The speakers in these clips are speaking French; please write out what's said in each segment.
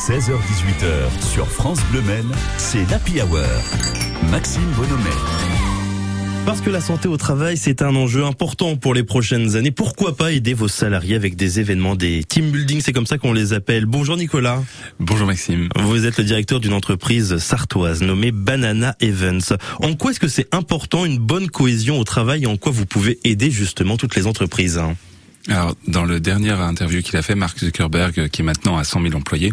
16h-18h sur France Bleu Maine, c'est l'Happy Hour. Maxime Bonhomet. Parce que la santé au travail, c'est un enjeu important pour les prochaines années. Pourquoi pas aider vos salariés avec des événements, des team building, c'est comme ça qu'on les appelle. Bonjour Nicolas. Bonjour Maxime. Vous êtes le directeur d'une entreprise sartoise nommée Banana Events. En quoi est-ce que c'est important une bonne cohésion au travail et en quoi vous pouvez aider justement toutes les entreprises alors, dans le dernier interview qu'il a fait, Mark Zuckerberg, qui est maintenant à 100 000 employés,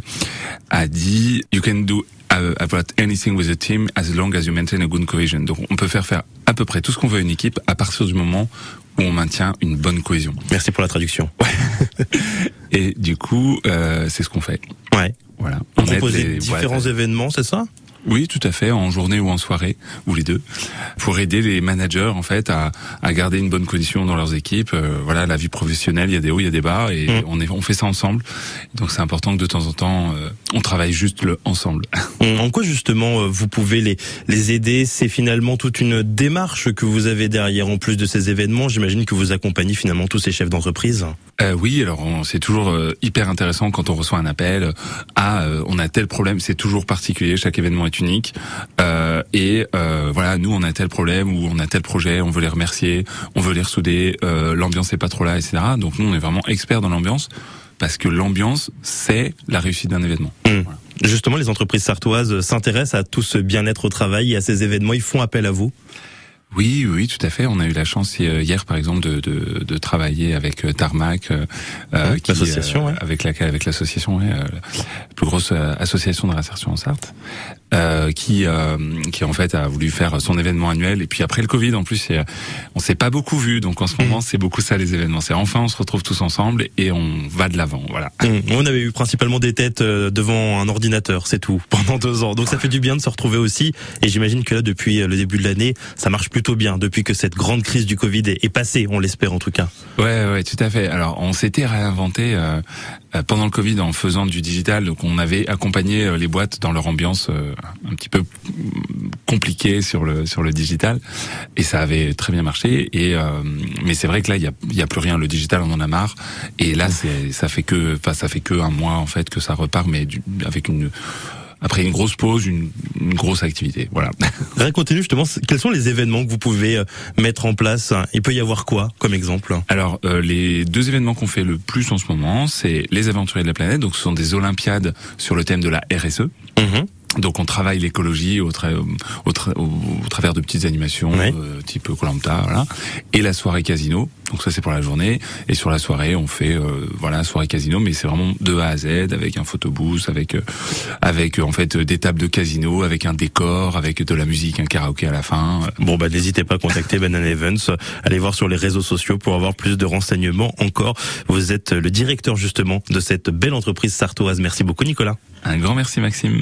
a dit "You can do uh, about anything with a team as long as you maintain a good cohesion." Donc, on peut faire faire à peu près tout ce qu'on veut à une équipe à partir du moment où on maintient une bonne cohésion. Merci pour la traduction. Et du coup, euh, c'est ce qu'on fait. Ouais. Voilà. On aide propose les différents événements, c'est ça? Oui, tout à fait, en journée ou en soirée, ou les deux, pour aider les managers en fait à, à garder une bonne condition dans leurs équipes. Euh, voilà, la vie professionnelle, il y a des hauts, il y a des bas, et Mm. on, est, on fait ça ensemble. Donc c'est important que de temps en temps, euh, on travaille juste le ensemble. En quoi justement euh, vous pouvez les, les aider? C'est finalement toute une démarche que vous avez derrière. En plus de ces événements, j'imagine que vous accompagnez finalement tous ces chefs d'entreprise. Euh, oui, alors c'est toujours euh, hyper intéressant quand on reçoit un appel. Ah, euh, on a tel problème. C'est toujours particulier. Chaque événement est unique. Euh, et euh, voilà, nous on a tel problème ou on a tel projet. On veut les remercier. On veut les ressouder. Euh, l'ambiance est pas trop là, etc. Donc nous on est vraiment experts dans l'ambiance parce que l'ambiance c'est la réussite d'un événement. Hmm. Justement, les entreprises sartoises s'intéressent à tout ce bien-être au travail et à ces événements. Ils font appel à vous? Oui, oui, tout à fait. On a eu la chance euh, hier, par exemple, de, de, de travailler avec euh, Tarmac, euh, Ouais, l'association, ouais. avec laquelle, avec l'association, ouais, plus grosse euh, association de réinsertion en Sarthe, euh, qui, euh, qui en fait a voulu faire son événement annuel. Et puis après le Covid, en plus, euh, on s'est pas beaucoup vu. Donc en ce moment, c'est beaucoup ça les événements. C'est enfin, on se retrouve tous ensemble et on va de l'avant. Voilà. Hmm. On avait eu principalement des têtes euh, devant un ordinateur, c'est tout, pendant deux ans. Donc ça fait du bien de se retrouver aussi. Et j'imagine que là, depuis le début de l'année, ça marche plutôt bien. Depuis que cette grande crise du Covid est passée, on l'espère en tout cas. Ouais, ouais, tout à fait. Alors, on s'était réinventé euh, pendant le Covid en faisant du digital. Donc, on avait accompagné euh, les boîtes dans leur ambiance euh, un petit peu compliquée sur le sur le digital, et ça avait très bien marché. Et euh, mais c'est vrai que là, il y a, y a plus rien. Le digital, on en a marre. Et là, ça fait que, enfin, ça fait que un mois en fait que ça repart, mais du, avec une après une grosse pause, une, une grosse activité. Voilà. Racontez-nous justement, quels sont les événements que vous pouvez euh, mettre en place Il peut y avoir quoi comme exemple? Alors, euh, les deux événements qu'on fait le plus en ce moment, c'est les Aventuriers de la planète. Donc, ce sont des Olympiades sur le thème de la RSE. Mhm. Donc, on travaille l'écologie au, tra- au, tra- au- au travers de petites animations euh, type Colanta, voilà. Et la soirée casino. Donc, ça c'est pour la journée. Et sur la soirée, on fait euh, voilà soirée casino, mais c'est vraiment de A à Z avec un photobooth, avec euh, avec euh, en fait des tables de casino, avec un décor, avec de la musique, un karaoké à la fin. Bon bah n'hésitez pas à contacter Banana Events, allez voir sur les réseaux sociaux pour avoir plus de renseignements encore. Vous êtes le directeur justement de cette belle entreprise sartoise. Merci beaucoup Nicolas. Un grand merci Maxime.